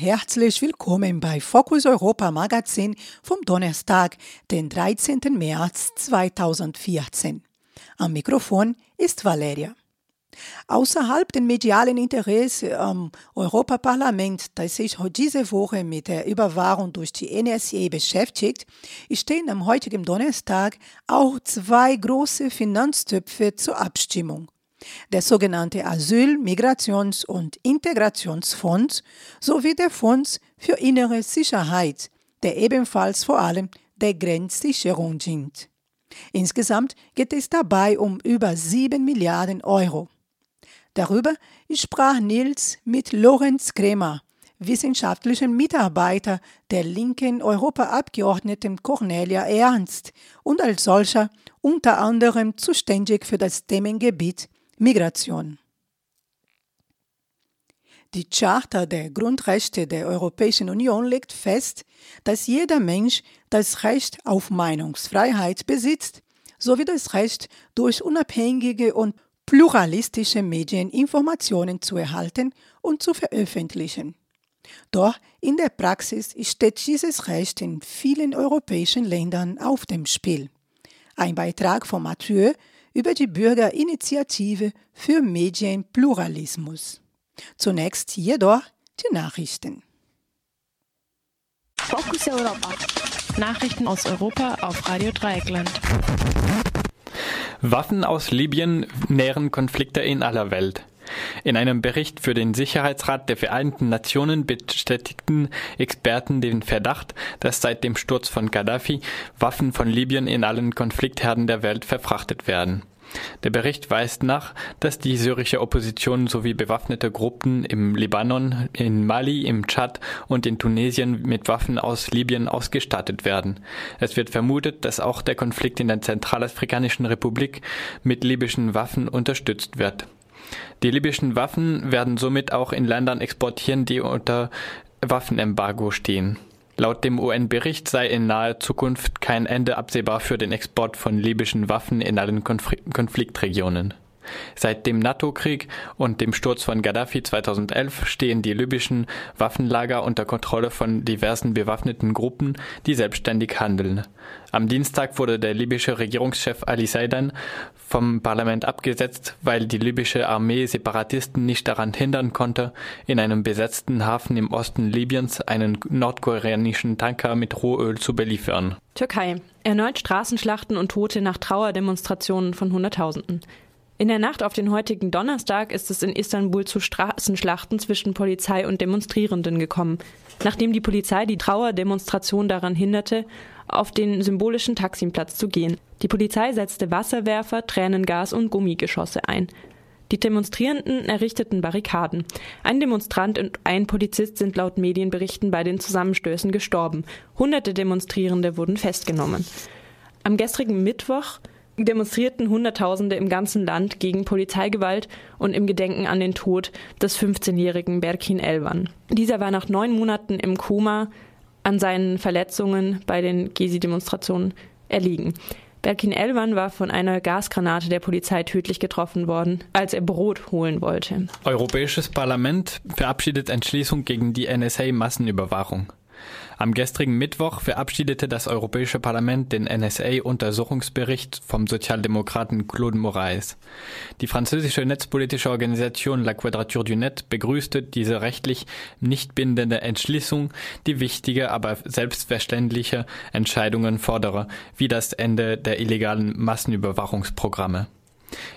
Herzlich willkommen bei Focus Europa Magazin vom Donnerstag, den 13. März 2014. Am Mikrofon ist Valeria. Außerhalb den medialen Interesse am Europaparlament, das sich diese Woche mit der Überwachung durch die NSA beschäftigt, stehen am heutigen Donnerstag auch zwei große Finanztöpfe zur Abstimmung. Der sogenannte Asyl-, Migrations- und Integrationsfonds sowie der Fonds für innere Sicherheit, der ebenfalls vor allem der Grenzsicherung dient. Insgesamt geht es dabei um über 7 Milliarden Euro. Darüber sprach Nils mit Lorenz Kremer, wissenschaftlichen Mitarbeiter der linken Europaabgeordneten Cornelia Ernst und als solcher unter anderem zuständig für das Themengebiet Migration. Die Charta der Grundrechte der Europäischen Union legt fest, dass jeder Mensch das Recht auf Meinungsfreiheit besitzt, sowie das Recht, durch unabhängige und pluralistische Medien Informationen zu erhalten und zu veröffentlichen. Doch in der Praxis steht dieses Recht in vielen europäischen Ländern auf dem Spiel. Ein Beitrag von Mathieu über die Bürgerinitiative für Medienpluralismus. Zunächst jedoch die Nachrichten. Focus Europa. Nachrichten aus Europa auf Radio Dreieckland. Waffen aus Libyen nähren Konflikte in aller Welt. In einem Bericht für den Sicherheitsrat der Vereinten Nationen bestätigten Experten den Verdacht, dass seit dem Sturz von Gaddafi Waffen von Libyen in allen Konfliktherden der Welt verfrachtet werden. Der Bericht weist nach, dass die syrische Opposition sowie bewaffnete Gruppen im Libanon, in Mali, im Tschad und in Tunesien mit Waffen aus Libyen ausgestattet werden. Es wird vermutet, dass auch der Konflikt in der Zentralafrikanischen Republik mit libyschen Waffen unterstützt wird. Die libyschen Waffen werden somit auch in Ländern exportieren, die unter Waffenembargo stehen. Laut dem UN-Bericht sei in naher Zukunft kein Ende absehbar für den Export von libyschen Waffen in allen Konfliktregionen. Seit dem NATO-Krieg und dem Sturz von Gaddafi 2011 stehen die libyschen Waffenlager unter Kontrolle von diversen bewaffneten Gruppen, die selbstständig handeln. Am Dienstag wurde der libysche Regierungschef Ali Saidan vom Parlament abgesetzt, weil die libysche Armee Separatisten nicht daran hindern konnte, in einem besetzten Hafen im Osten Libyens einen nordkoreanischen Tanker mit Rohöl zu beliefern. Türkei. Erneut Straßenschlachten und Tote nach Trauerdemonstrationen von Hunderttausenden. In der Nacht auf den heutigen Donnerstag ist es in Istanbul zu Straßenschlachten zwischen Polizei und Demonstrierenden gekommen, nachdem die Polizei die Trauerdemonstration daran hinderte, auf den symbolischen Taksimplatz zu gehen. Die Polizei setzte Wasserwerfer, Tränengas und Gummigeschosse ein. Die Demonstrierenden errichteten Barrikaden. Ein Demonstrant und ein Polizist sind laut Medienberichten bei den Zusammenstößen gestorben. Hunderte Demonstrierende wurden festgenommen. Am gestrigen Mittwoch demonstrierten Hunderttausende im ganzen Land gegen Polizeigewalt und im Gedenken an den Tod des 15-jährigen Berkin Elvan. Dieser war nach neun Monaten im Koma an seinen Verletzungen bei den Gezi-Demonstrationen erliegen. Berkin Elvan war von einer Gasgranate der Polizei tödlich getroffen worden, als er Brot holen wollte. Europäisches Parlament verabschiedet Entschließung gegen die NSA-Massenüberwachung. Am gestrigen Mittwoch verabschiedete das Europäische Parlament den NSA-Untersuchungsbericht vom Sozialdemokraten Claude Moraes. Die französische netzpolitische Organisation La Quadrature du Net begrüßte diese rechtlich nicht bindende Entschließung, die wichtige, aber selbstverständliche Entscheidungen fordere, wie das Ende der illegalen Massenüberwachungsprogramme.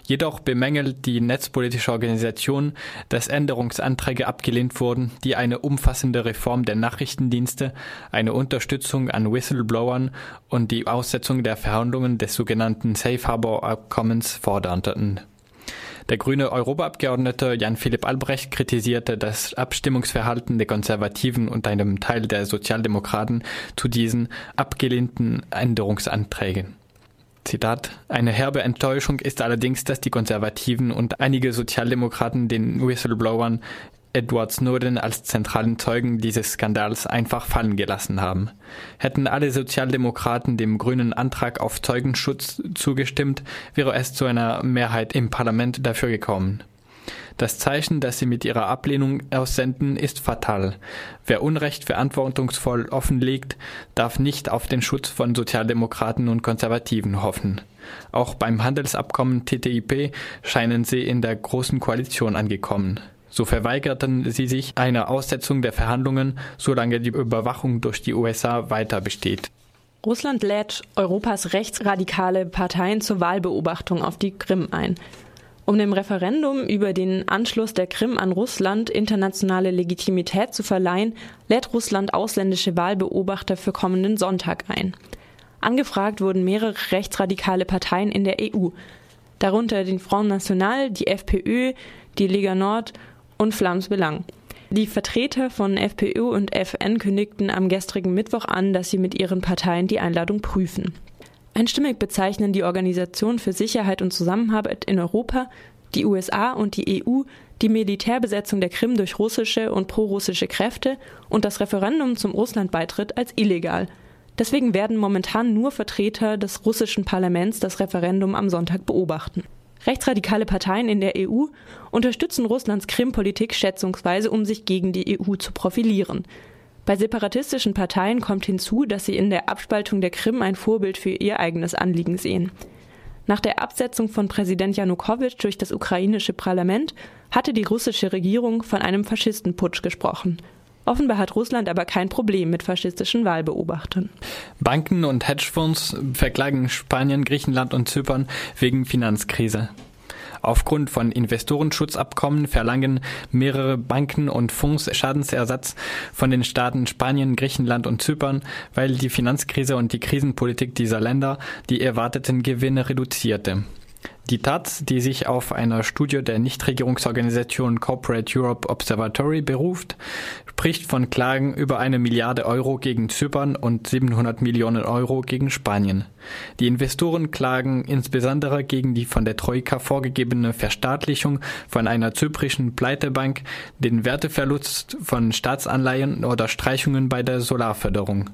Jedoch bemängelt die netzpolitische Organisation, dass Änderungsanträge abgelehnt wurden, die eine umfassende Reform der Nachrichtendienste, eine Unterstützung an Whistleblowern und die Aussetzung der Verhandlungen des sogenannten Safe Harbor Abkommens forderten. Der grüne Europaabgeordnete Jan-Philipp Albrecht kritisierte das Abstimmungsverhalten der Konservativen und einem Teil der Sozialdemokraten zu diesen abgelehnten Änderungsanträgen. Zitat. Eine herbe Enttäuschung ist allerdings, dass die Konservativen und einige Sozialdemokraten den Whistleblowern Edward Snowden als zentralen Zeugen dieses Skandals einfach fallen gelassen haben. Hätten alle Sozialdemokraten dem grünen Antrag auf Zeugenschutz zugestimmt, wäre es zu einer Mehrheit im Parlament dafür gekommen. Das Zeichen, das sie mit ihrer Ablehnung aussenden, ist fatal. Wer Unrecht verantwortungsvoll offenlegt, darf nicht auf den Schutz von Sozialdemokraten und Konservativen hoffen. Auch beim Handelsabkommen TTIP scheinen sie in der Großen Koalition angekommen. So verweigerten sie sich einer Aussetzung der Verhandlungen, solange die Überwachung durch die USA weiter besteht. Russland lädt Europas rechtsradikale Parteien zur Wahlbeobachtung auf die Krim ein. Um dem Referendum über den Anschluss der Krim an Russland internationale Legitimität zu verleihen, lädt Russland ausländische Wahlbeobachter für kommenden Sonntag ein. Angefragt wurden mehrere rechtsradikale Parteien in der EU, darunter den Front National, die FPÖ, die Lega Nord und Flams Belang. Die Vertreter von FPÖ und FN kündigten am gestrigen Mittwoch an, dass sie mit ihren Parteien die Einladung prüfen. Einstimmig bezeichnen die Organisation für Sicherheit und Zusammenarbeit in Europa, die USA und die EU die Militärbesetzung der Krim durch russische und prorussische Kräfte und das Referendum zum Russlandbeitritt als illegal. Deswegen werden momentan nur Vertreter des russischen Parlaments das Referendum am Sonntag beobachten. Rechtsradikale Parteien in der EU unterstützen Russlands Krim-Politik schätzungsweise, um sich gegen die EU zu profilieren. Bei separatistischen Parteien kommt hinzu, dass sie in der Abspaltung der Krim ein Vorbild für ihr eigenes Anliegen sehen. Nach der Absetzung von Präsident Janukowitsch durch das ukrainische Parlament hatte die russische Regierung von einem Faschistenputsch gesprochen. Offenbar hat Russland aber kein Problem mit faschistischen Wahlbeobachtern. Banken und Hedgefonds verklagen Spanien, Griechenland und Zypern wegen Finanzkrise. Aufgrund von Investorenschutzabkommen verlangen mehrere Banken und Fonds Schadensersatz von den Staaten Spanien, Griechenland und Zypern, weil die Finanzkrise und die Krisenpolitik dieser Länder die erwarteten Gewinne reduzierte. Die Taz, die sich auf einer Studie der Nichtregierungsorganisation Corporate Europe Observatory beruft, spricht von Klagen über eine Milliarde Euro gegen Zypern und 700 Millionen Euro gegen Spanien. Die Investoren klagen insbesondere gegen die von der Troika vorgegebene Verstaatlichung von einer zyprischen Pleitebank, den Werteverlust von Staatsanleihen oder Streichungen bei der Solarförderung.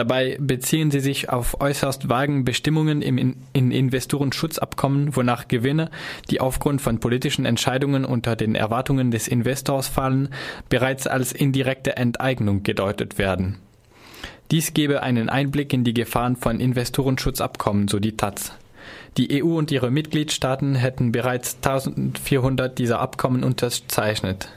Dabei beziehen sie sich auf äußerst vagen Bestimmungen im in Investorenschutzabkommen, wonach Gewinne, die aufgrund von politischen Entscheidungen unter den Erwartungen des Investors fallen, bereits als indirekte Enteignung gedeutet werden. Dies gebe einen Einblick in die Gefahren von Investorenschutzabkommen, so die Taz. Die EU und ihre Mitgliedstaaten hätten bereits 1400 dieser Abkommen unterzeichnet.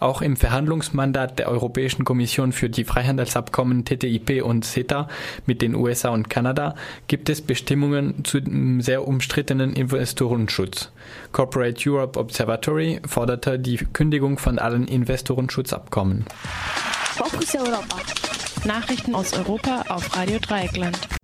Auch im Verhandlungsmandat der Europäischen Kommission für die Freihandelsabkommen TTIP und CETA mit den USA und Kanada gibt es Bestimmungen zu dem sehr umstrittenen Investorenschutz. Corporate Europe Observatory forderte die Kündigung von allen Investorenschutzabkommen. Fokus Europa. Nachrichten aus Europa auf Radio Dreieckland.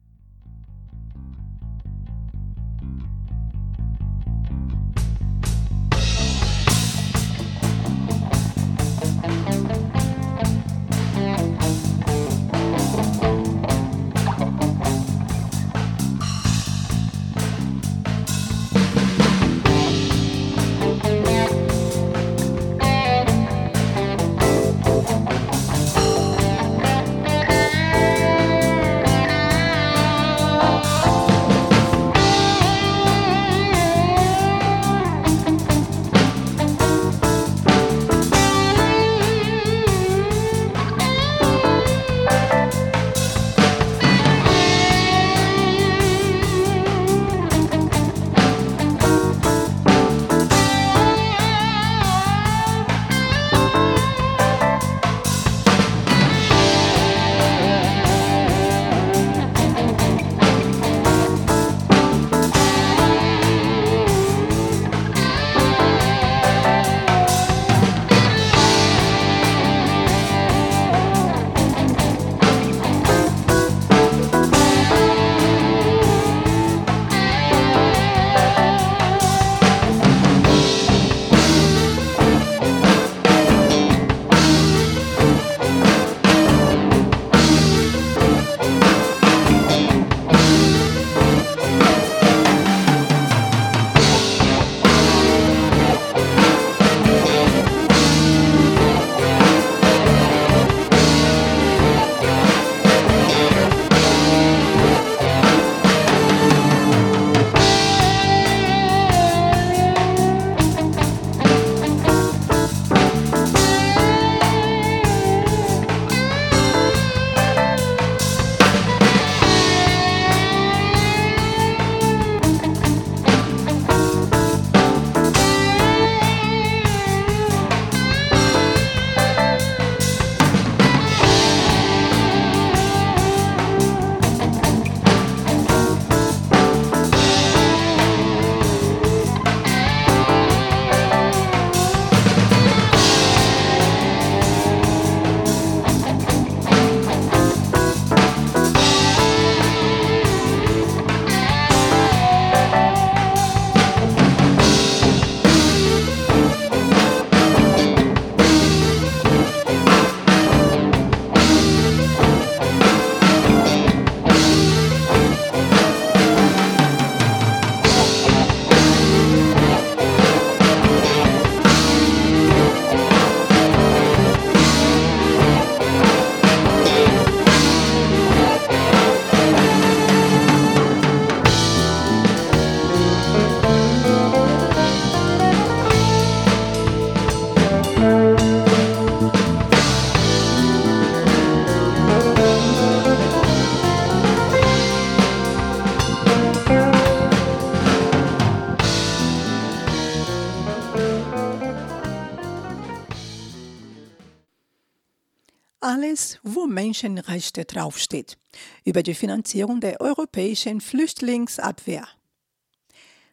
Menschenrechte draufsteht. Über die Finanzierung der europäischen Flüchtlingsabwehr.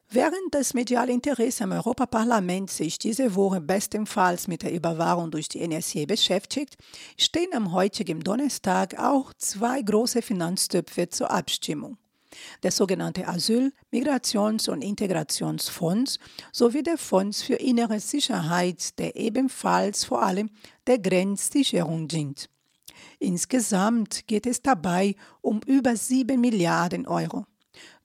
Während das mediale Interesse am Europaparlament sich diese Woche bestenfalls mit der Überwachung durch die NSA beschäftigt, stehen am heutigen Donnerstag auch zwei große Finanztöpfe zur Abstimmung. Der sogenannte Asyl-, Migrations- und Integrationsfonds sowie der Fonds für innere Sicherheit, der ebenfalls vor allem der Grenzsicherung dient. Insgesamt geht es dabei um über 7 Milliarden Euro.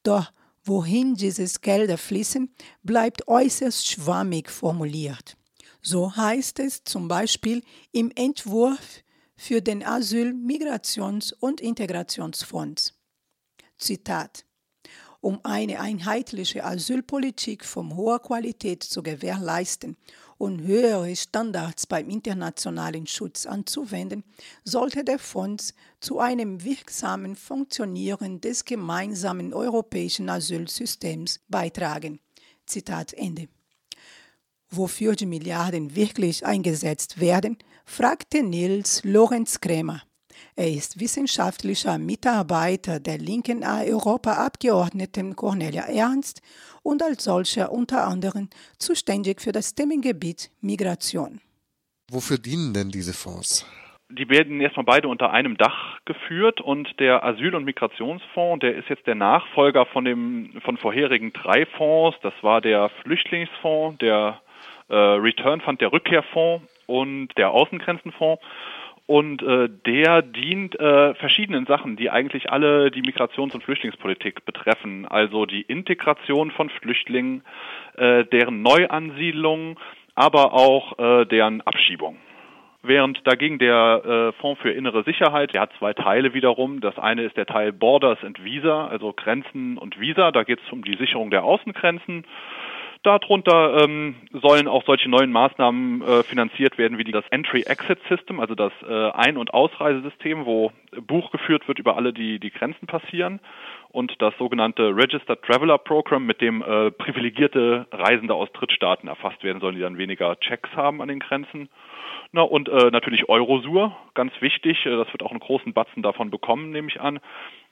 Doch Wohin dieses Gelder fließen, bleibt äußerst schwammig formuliert. So heißt es zum Beispiel im Entwurf für den Asyl-, Migrations- und Integrationsfonds. Zitat um eine einheitliche Asylpolitik von hoher Qualität zu gewährleisten und höhere Standards beim internationalen Schutz anzuwenden, sollte der Fonds zu einem wirksamen Funktionieren des gemeinsamen europäischen Asylsystems beitragen. Zitat Ende. Wofür die Milliarden wirklich eingesetzt werden, fragte Nils Lorenz Krämer. Er ist wissenschaftlicher Mitarbeiter der linken Europaabgeordneten Cornelia Ernst und als solcher unter anderem zuständig für das Themengebiet Migration. Wofür dienen denn diese Fonds? Die werden erstmal beide unter einem Dach geführt und der Asyl- und Migrationsfonds, der ist jetzt der Nachfolger von dem von vorherigen drei Fonds. Das war der Flüchtlingsfonds, der äh, Return Fund, der Rückkehrfonds und der Außengrenzenfonds. Und äh, der dient äh, verschiedenen Sachen, die eigentlich alle die Migrations- und Flüchtlingspolitik betreffen. Also die Integration von Flüchtlingen, äh, deren Neuansiedlung, aber auch äh, deren Abschiebung. Während dagegen der äh, Fonds für innere Sicherheit, der hat zwei Teile wiederum. Das eine ist der Teil Borders and Visa, also Grenzen und Visa. Da geht es um die Sicherung der Außengrenzen. Darunter ähm, sollen auch solche neuen Maßnahmen äh, finanziert werden wie das Entry-Exit-System, also das äh, Ein- und Ausreisesystem, wo Buch geführt wird über alle, die die Grenzen passieren und das sogenannte Registered Traveler Program, mit dem äh, privilegierte Reisende aus Drittstaaten erfasst werden sollen, die dann weniger Checks haben an den Grenzen. Na, und äh, natürlich Eurosur, ganz wichtig. Äh, das wird auch einen großen Batzen davon bekommen, nehme ich an.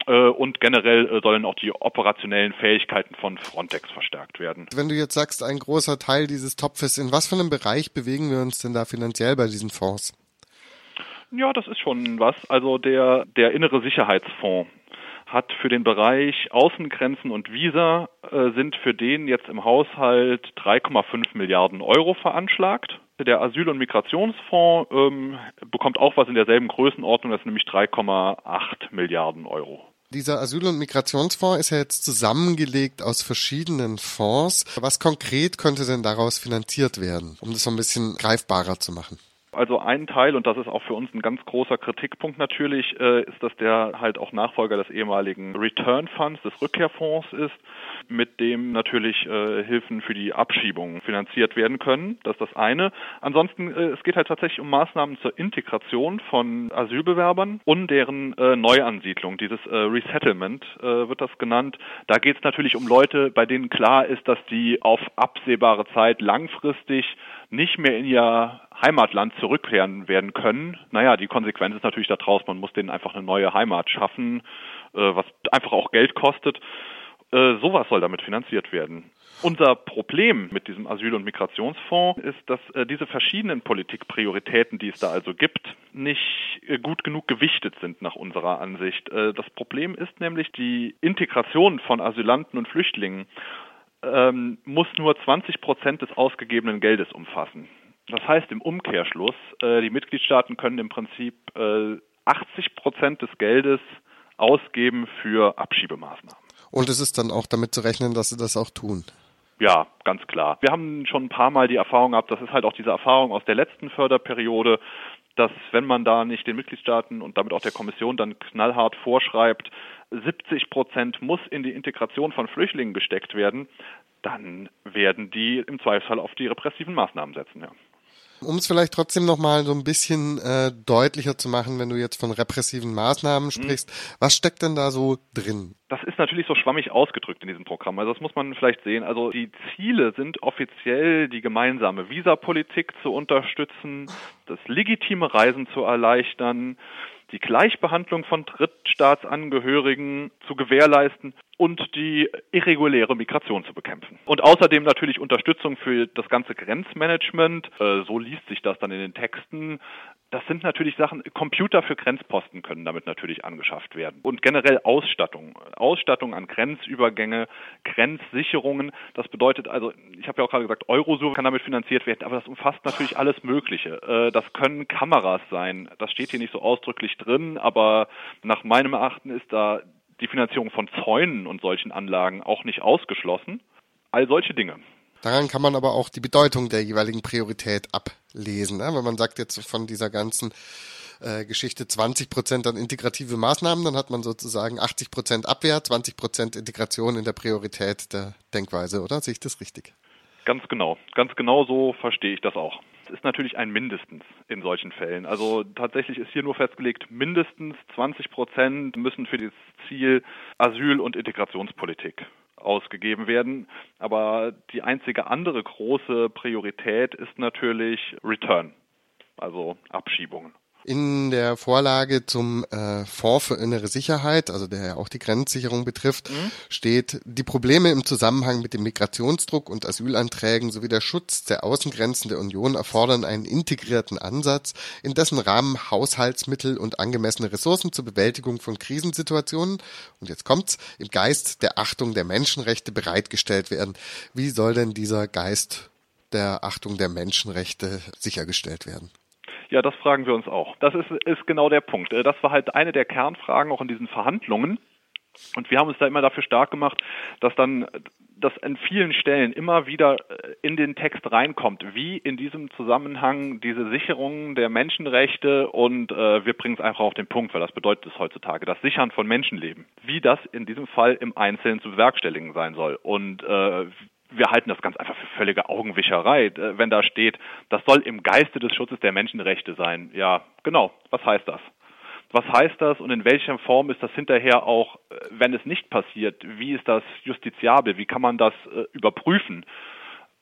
Äh, und generell äh, sollen auch die operationellen Fähigkeiten von Frontex verstärkt werden. Wenn du jetzt sagst, ein großer Teil dieses Topfes, in was für einem Bereich bewegen wir uns denn da finanziell bei diesen Fonds? Ja, das ist schon was. Also der, der innere Sicherheitsfonds hat für den Bereich Außengrenzen und Visa äh, sind für den jetzt im Haushalt 3,5 Milliarden Euro veranschlagt. Der Asyl- und Migrationsfonds ähm, bekommt auch was in derselben Größenordnung, das ist nämlich 3,8 Milliarden Euro. Dieser Asyl- und Migrationsfonds ist ja jetzt zusammengelegt aus verschiedenen Fonds. Was konkret könnte denn daraus finanziert werden, um das so ein bisschen greifbarer zu machen? Also ein Teil, und das ist auch für uns ein ganz großer Kritikpunkt natürlich, äh, ist, dass der halt auch Nachfolger des ehemaligen Return Funds, des Rückkehrfonds ist, mit dem natürlich äh, Hilfen für die Abschiebung finanziert werden können. Das ist das eine. Ansonsten, äh, es geht halt tatsächlich um Maßnahmen zur Integration von Asylbewerbern und deren äh, Neuansiedlung. Dieses äh, Resettlement äh, wird das genannt. Da geht es natürlich um Leute, bei denen klar ist, dass die auf absehbare Zeit langfristig nicht mehr in ihr Heimatland zurückkehren werden können. Naja, die Konsequenz ist natürlich daraus, man muss denen einfach eine neue Heimat schaffen, äh, was einfach auch Geld kostet. Äh, sowas soll damit finanziert werden. Unser Problem mit diesem Asyl- und Migrationsfonds ist, dass äh, diese verschiedenen Politikprioritäten, die es da also gibt, nicht äh, gut genug gewichtet sind nach unserer Ansicht. Äh, das Problem ist nämlich die Integration von Asylanten und Flüchtlingen ähm, muss nur 20 Prozent des ausgegebenen Geldes umfassen. Das heißt im Umkehrschluss, äh, die Mitgliedstaaten können im Prinzip äh, 80 Prozent des Geldes ausgeben für Abschiebemaßnahmen. Und es ist dann auch damit zu rechnen, dass sie das auch tun. Ja, ganz klar. Wir haben schon ein paar Mal die Erfahrung gehabt, das ist halt auch diese Erfahrung aus der letzten Förderperiode, dass wenn man da nicht den Mitgliedstaaten und damit auch der Kommission dann knallhart vorschreibt, 70 Prozent muss in die Integration von Flüchtlingen gesteckt werden, dann werden die im Zweifelsfall auf die repressiven Maßnahmen setzen. Ja. Um es vielleicht trotzdem nochmal so ein bisschen äh, deutlicher zu machen, wenn du jetzt von repressiven Maßnahmen sprichst, mhm. was steckt denn da so drin? Das ist natürlich so schwammig ausgedrückt in diesem Programm. Also das muss man vielleicht sehen. Also die Ziele sind offiziell die gemeinsame Visapolitik zu unterstützen, das legitime Reisen zu erleichtern, die Gleichbehandlung von Drittstaatsangehörigen zu gewährleisten und die irreguläre Migration zu bekämpfen. Und außerdem natürlich Unterstützung für das ganze Grenzmanagement, äh, so liest sich das dann in den Texten, das sind natürlich Sachen, Computer für Grenzposten können damit natürlich angeschafft werden. Und generell Ausstattung. Ausstattung an Grenzübergänge, Grenzsicherungen. Das bedeutet also, ich habe ja auch gerade gesagt, Eurosur kann damit finanziert werden, aber das umfasst natürlich alles Mögliche. Äh, das können Kameras sein. Das steht hier nicht so ausdrücklich drin, aber nach meinem Erachten ist da die Finanzierung von Zäunen und solchen Anlagen auch nicht ausgeschlossen. All solche Dinge. Daran kann man aber auch die Bedeutung der jeweiligen Priorität ablesen. Ne? Wenn man sagt jetzt von dieser ganzen äh, Geschichte 20 Prozent an integrative Maßnahmen, dann hat man sozusagen 80 Prozent Abwehr, 20 Prozent Integration in der Priorität der Denkweise, oder? Sehe ich das richtig? Ganz genau. Ganz genau so verstehe ich das auch. Es ist natürlich ein mindestens in solchen Fällen. Also tatsächlich ist hier nur festgelegt, mindestens 20 Prozent müssen für das Ziel Asyl- und Integrationspolitik ausgegeben werden. Aber die einzige andere große Priorität ist natürlich Return, also Abschiebungen. In der Vorlage zum äh, Fonds für innere Sicherheit, also der ja auch die Grenzsicherung betrifft, mhm. steht, die Probleme im Zusammenhang mit dem Migrationsdruck und Asylanträgen sowie der Schutz der Außengrenzen der Union erfordern einen integrierten Ansatz, in dessen Rahmen Haushaltsmittel und angemessene Ressourcen zur Bewältigung von Krisensituationen, und jetzt kommt's, im Geist der Achtung der Menschenrechte bereitgestellt werden. Wie soll denn dieser Geist der Achtung der Menschenrechte sichergestellt werden? Ja, das fragen wir uns auch. Das ist, ist genau der Punkt. Äh, das war halt eine der Kernfragen auch in diesen Verhandlungen. Und wir haben uns da immer dafür stark gemacht, dass dann das an vielen Stellen immer wieder äh, in den Text reinkommt, wie in diesem Zusammenhang diese Sicherung der Menschenrechte und äh, wir bringen es einfach auf den Punkt, weil das bedeutet es heutzutage, das Sichern von Menschenleben, wie das in diesem Fall im Einzelnen zu bewerkstelligen sein soll und äh, wir halten das ganz einfach für völlige Augenwischerei, äh, wenn da steht, das soll im Geiste des Schutzes der Menschenrechte sein. Ja, genau. Was heißt das? Was heißt das und in welcher Form ist das hinterher auch, äh, wenn es nicht passiert? Wie ist das justiziabel? Wie kann man das äh, überprüfen?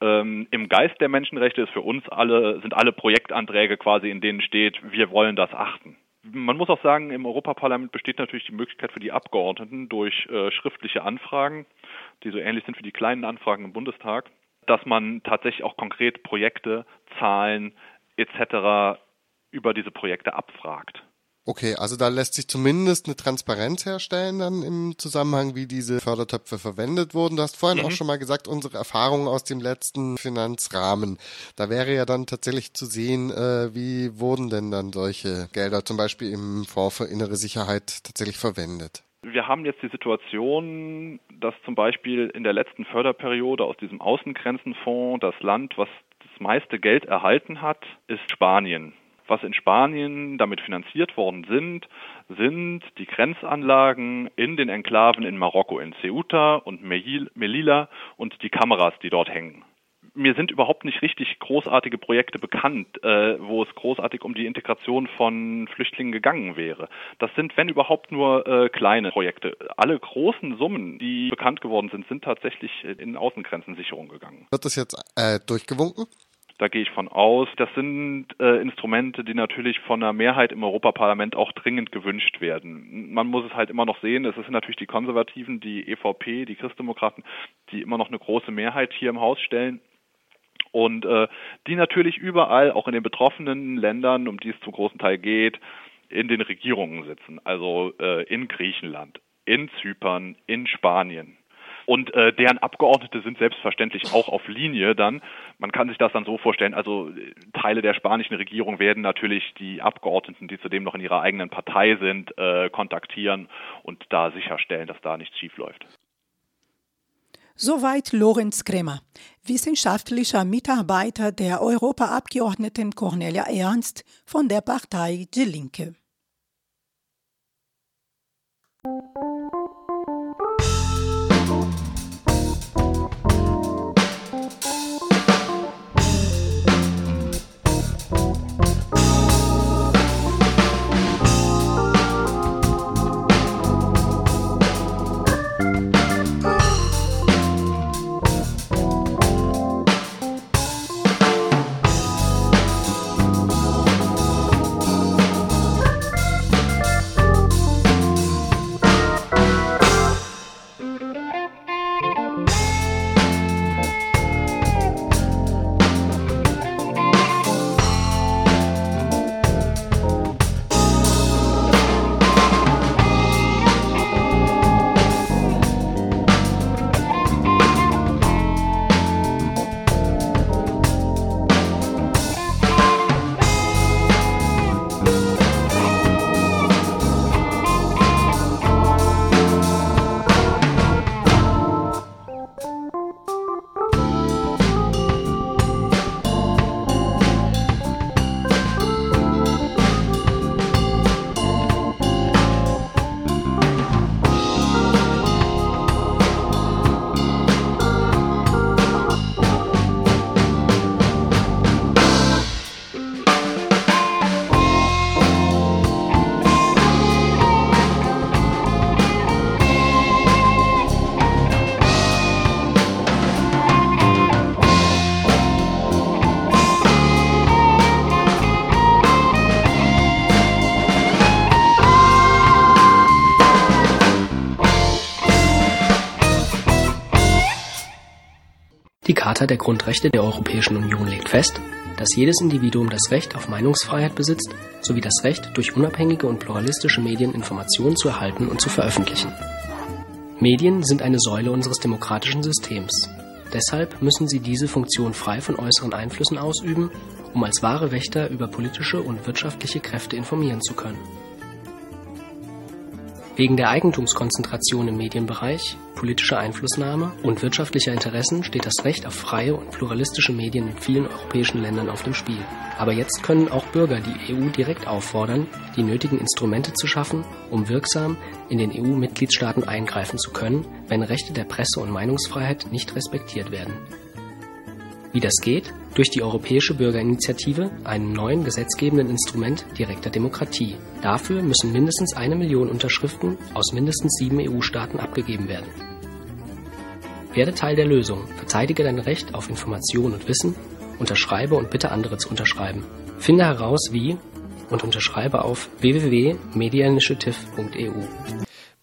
Ähm, Im Geist der Menschenrechte ist für uns alle, sind alle Projektanträge quasi, in denen steht, wir wollen das achten. Man muss auch sagen, im Europaparlament besteht natürlich die Möglichkeit für die Abgeordneten durch äh, schriftliche Anfragen, die so ähnlich sind wie die kleinen Anfragen im Bundestag, dass man tatsächlich auch konkret Projekte, Zahlen etc. über diese Projekte abfragt. Okay, also da lässt sich zumindest eine Transparenz herstellen dann im Zusammenhang, wie diese Fördertöpfe verwendet wurden. Du hast vorhin mhm. auch schon mal gesagt, unsere Erfahrungen aus dem letzten Finanzrahmen. Da wäre ja dann tatsächlich zu sehen, äh, wie wurden denn dann solche Gelder zum Beispiel im Fonds für innere Sicherheit tatsächlich verwendet. Wir haben jetzt die Situation, dass zum Beispiel in der letzten Förderperiode aus diesem Außengrenzenfonds das Land, was das meiste Geld erhalten hat, ist Spanien. Was in Spanien damit finanziert worden sind, sind die Grenzanlagen in den Enklaven in Marokko, in Ceuta und Melilla und die Kameras, die dort hängen. Mir sind überhaupt nicht richtig großartige Projekte bekannt, äh, wo es großartig um die Integration von Flüchtlingen gegangen wäre. Das sind, wenn überhaupt, nur äh, kleine Projekte. Alle großen Summen, die bekannt geworden sind, sind tatsächlich in Außengrenzensicherung gegangen. Wird das jetzt äh, durchgewunken? Da gehe ich von aus. Das sind äh, Instrumente, die natürlich von einer Mehrheit im Europaparlament auch dringend gewünscht werden. Man muss es halt immer noch sehen, es sind natürlich die Konservativen, die EVP, die Christdemokraten, die immer noch eine große Mehrheit hier im Haus stellen und äh, die natürlich überall, auch in den betroffenen Ländern, um die es zum großen Teil geht, in den Regierungen sitzen. Also äh, in Griechenland, in Zypern, in Spanien. Und äh, deren Abgeordnete sind selbstverständlich auch auf Linie dann. Man kann sich das dann so vorstellen, also äh, Teile der spanischen Regierung werden natürlich die Abgeordneten, die zudem noch in ihrer eigenen Partei sind, äh, kontaktieren und da sicherstellen, dass da nichts schiefläuft. Soweit Lorenz Kremer, wissenschaftlicher Mitarbeiter der Europaabgeordneten Cornelia Ernst von der Partei Die Linke. Charta der Grundrechte der Europäischen Union legt fest, dass jedes Individuum das Recht auf Meinungsfreiheit besitzt, sowie das Recht, durch unabhängige und pluralistische Medien Informationen zu erhalten und zu veröffentlichen. Medien sind eine Säule unseres demokratischen Systems. Deshalb müssen sie diese Funktion frei von äußeren Einflüssen ausüben, um als wahre Wächter über politische und wirtschaftliche Kräfte informieren zu können. Wegen der Eigentumskonzentration im Medienbereich, politischer Einflussnahme und wirtschaftlicher Interessen steht das Recht auf freie und pluralistische Medien in vielen europäischen Ländern auf dem Spiel. Aber jetzt können auch Bürger die EU direkt auffordern, die nötigen Instrumente zu schaffen, um wirksam in den EU-Mitgliedstaaten eingreifen zu können, wenn Rechte der Presse- und Meinungsfreiheit nicht respektiert werden. Wie das geht? Durch die Europäische Bürgerinitiative, einem neuen gesetzgebenden Instrument direkter Demokratie. Dafür müssen mindestens eine Million Unterschriften aus mindestens sieben EU-Staaten abgegeben werden. Werde Teil der Lösung, verteidige dein Recht auf Information und Wissen, unterschreibe und bitte andere zu unterschreiben. Finde heraus wie und unterschreibe auf www.mediainitiative.eu.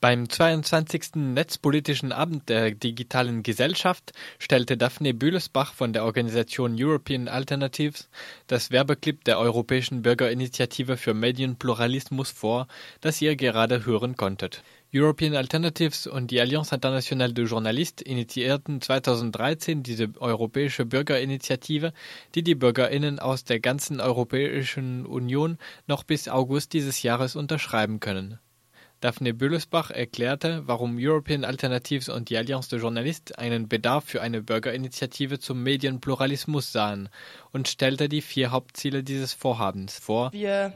Beim 22. Netzpolitischen Abend der digitalen Gesellschaft stellte Daphne Bühlesbach von der Organisation European Alternatives das Werbeclip der Europäischen Bürgerinitiative für Medienpluralismus vor, das ihr gerade hören konntet. European Alternatives und die Alliance Internationale de Journalistes initiierten 2013 diese europäische Bürgerinitiative, die die Bürgerinnen aus der ganzen Europäischen Union noch bis August dieses Jahres unterschreiben können. Daphne Büllesbach erklärte, warum European Alternatives und die Allianz de Journalistes einen Bedarf für eine Bürgerinitiative zum Medienpluralismus sahen und stellte die vier Hauptziele dieses Vorhabens vor. Wir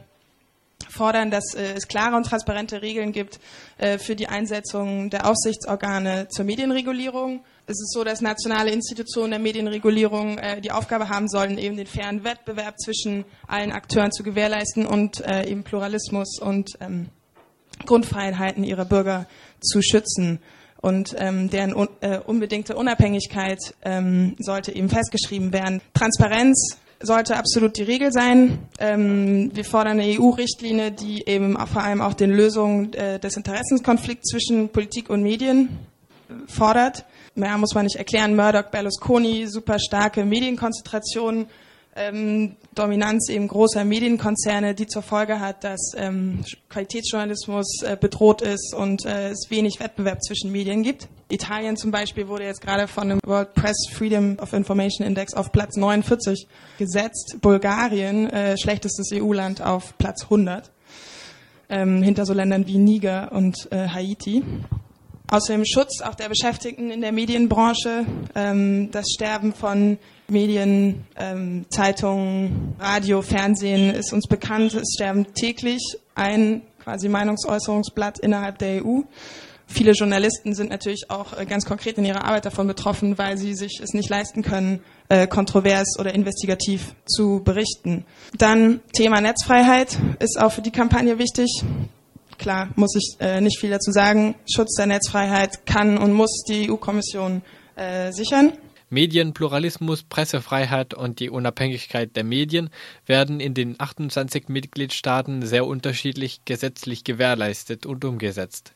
fordern, dass äh, es klare und transparente Regeln gibt äh, für die Einsetzung der Aufsichtsorgane zur Medienregulierung. Es ist so, dass nationale Institutionen der Medienregulierung äh, die Aufgabe haben sollen, eben den fairen Wettbewerb zwischen allen Akteuren zu gewährleisten und äh, eben Pluralismus und ähm, Grundfreiheiten ihrer Bürger zu schützen. Und ähm, deren un äh, unbedingte Unabhängigkeit ähm, sollte eben festgeschrieben werden. Transparenz sollte absolut die Regel sein. Ähm, wir fordern eine EU-Richtlinie, die eben vor allem auch den Lösungen äh, des Interessenskonflikts zwischen Politik und Medien fordert. Mehr muss man nicht erklären. Murdoch, Berlusconi, super starke Medienkonzentration ähm, Dominanz eben großer Medienkonzerne, die zur Folge hat, dass ähm, Qualitätsjournalismus äh, bedroht ist und äh, es wenig Wettbewerb zwischen Medien gibt. Italien zum Beispiel wurde jetzt gerade von dem World Press Freedom of Information Index auf Platz 49 gesetzt. Bulgarien, äh, schlechtestes EU-Land, auf Platz 100. Ähm, hinter so Ländern wie Niger und äh, Haiti. Außerdem Schutz auch der Beschäftigten in der Medienbranche, ähm, das Sterben von Medien, ähm, Zeitungen, Radio, Fernsehen ist uns bekannt. Es sterben täglich ein quasi Meinungsäußerungsblatt innerhalb der EU. Viele Journalisten sind natürlich auch äh, ganz konkret in ihrer Arbeit davon betroffen, weil sie sich es nicht leisten können, äh, kontrovers oder investigativ zu berichten. Dann Thema Netzfreiheit ist auch für die Kampagne wichtig. Klar, muss ich äh, nicht viel dazu sagen. Schutz der Netzfreiheit kann und muss die EU-Kommission sichern. Medienpluralismus, Pressefreiheit und die Unabhängigkeit der Medien werden in den 28 Mitgliedstaaten sehr unterschiedlich gesetzlich gewährleistet und umgesetzt.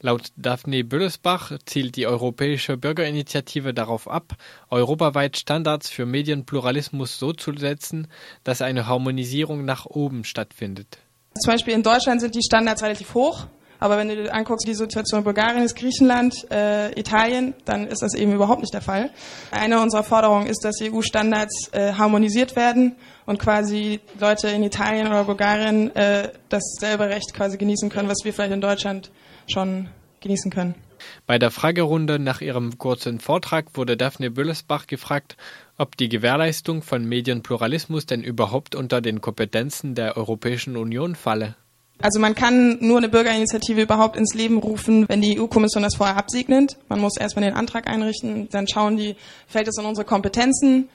Laut Daphne Büllesbach zielt die Europäische Bürgerinitiative darauf ab, europaweit Standards für Medienpluralismus so zu setzen, dass eine Harmonisierung nach oben stattfindet. Zum Beispiel in Deutschland sind die Standards relativ hoch. Aber wenn du dir anguckst, die Situation in Bulgarien ist, Griechenland, äh, Italien, dann ist das eben überhaupt nicht der Fall. Eine unserer Forderungen ist, dass EU-Standards äh, harmonisiert werden und quasi Leute in Italien oder Bulgarien äh, dasselbe Recht quasi genießen können, was wir vielleicht in Deutschland schon genießen können. Bei der Fragerunde nach ihrem kurzen Vortrag wurde Daphne Büllesbach gefragt, ob die Gewährleistung von Medienpluralismus denn überhaupt unter den Kompetenzen der Europäischen Union falle. Also man kann nur eine Bürgerinitiative überhaupt ins Leben rufen, wenn die EU-Kommission das vorher absegnet. Man muss erstmal den Antrag einrichten, dann schauen die, fällt es in unsere Kompetenzen?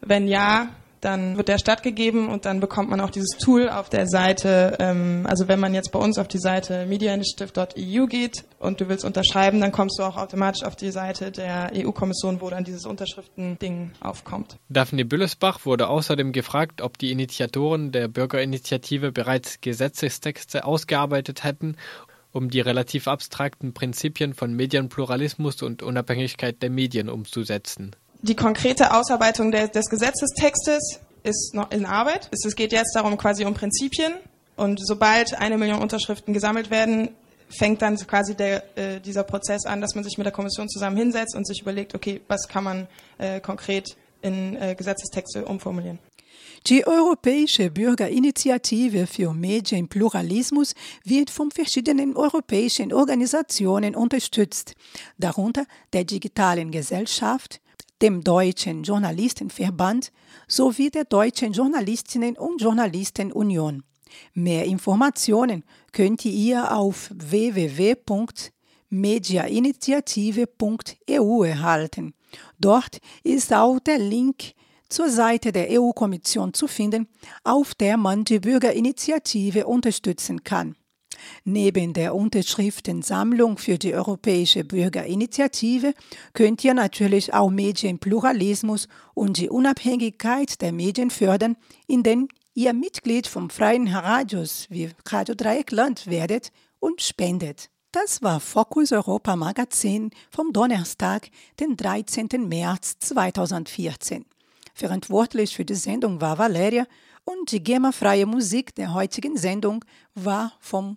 Wenn ja, dann wird der stattgegeben und dann bekommt man auch dieses Tool auf der Seite. Ähm, also wenn man jetzt bei uns auf die Seite mediainitiative.eu geht und du willst unterschreiben, dann kommst du auch automatisch auf die Seite der EU-Kommission, wo dann dieses Unterschriften-Ding aufkommt. Daphne Büllesbach wurde außerdem gefragt, ob die Initiatoren der Bürgerinitiative bereits Gesetzestexte ausgearbeitet hätten um die relativ abstrakten Prinzipien von Medienpluralismus und Unabhängigkeit der Medien umzusetzen Die konkrete Ausarbeitung der, des Gesetzestextes ist noch in Arbeit. Es geht jetzt darum quasi um Prinzipien und sobald eine Million Unterschriften gesammelt werden, fängt dann quasi der, äh, dieser Prozess an, dass man sich mit der Kommission zusammen hinsetzt und sich überlegt, okay, was kann man äh, konkret in äh, Gesetzestexte umformulieren. Die Europäische Bürgerinitiative für Medienpluralismus wird von verschiedenen europäischen Organisationen unterstützt, darunter der Digitalen Gesellschaft, dem Deutschen Journalistenverband sowie der Deutschen Journalistinnen und Journalistenunion. Mehr Informationen könnt ihr auf www.mediainitiative.eu erhalten. Dort ist auch der Link zur Seite der EU-Kommission zu finden, auf der man die Bürgerinitiative unterstützen kann. Neben der Unterschriftensammlung für die Europäische Bürgerinitiative könnt ihr natürlich auch Medienpluralismus und die Unabhängigkeit der Medien fördern, indem ihr Mitglied vom Freien Radios wie Radio Dreieckland werdet und spendet. Das war Fokus Europa Magazin vom Donnerstag, den 13. März 2014. Verantwortlich für die Sendung war Valeria und die GEMA-freie Musik der heutigen Sendung war vom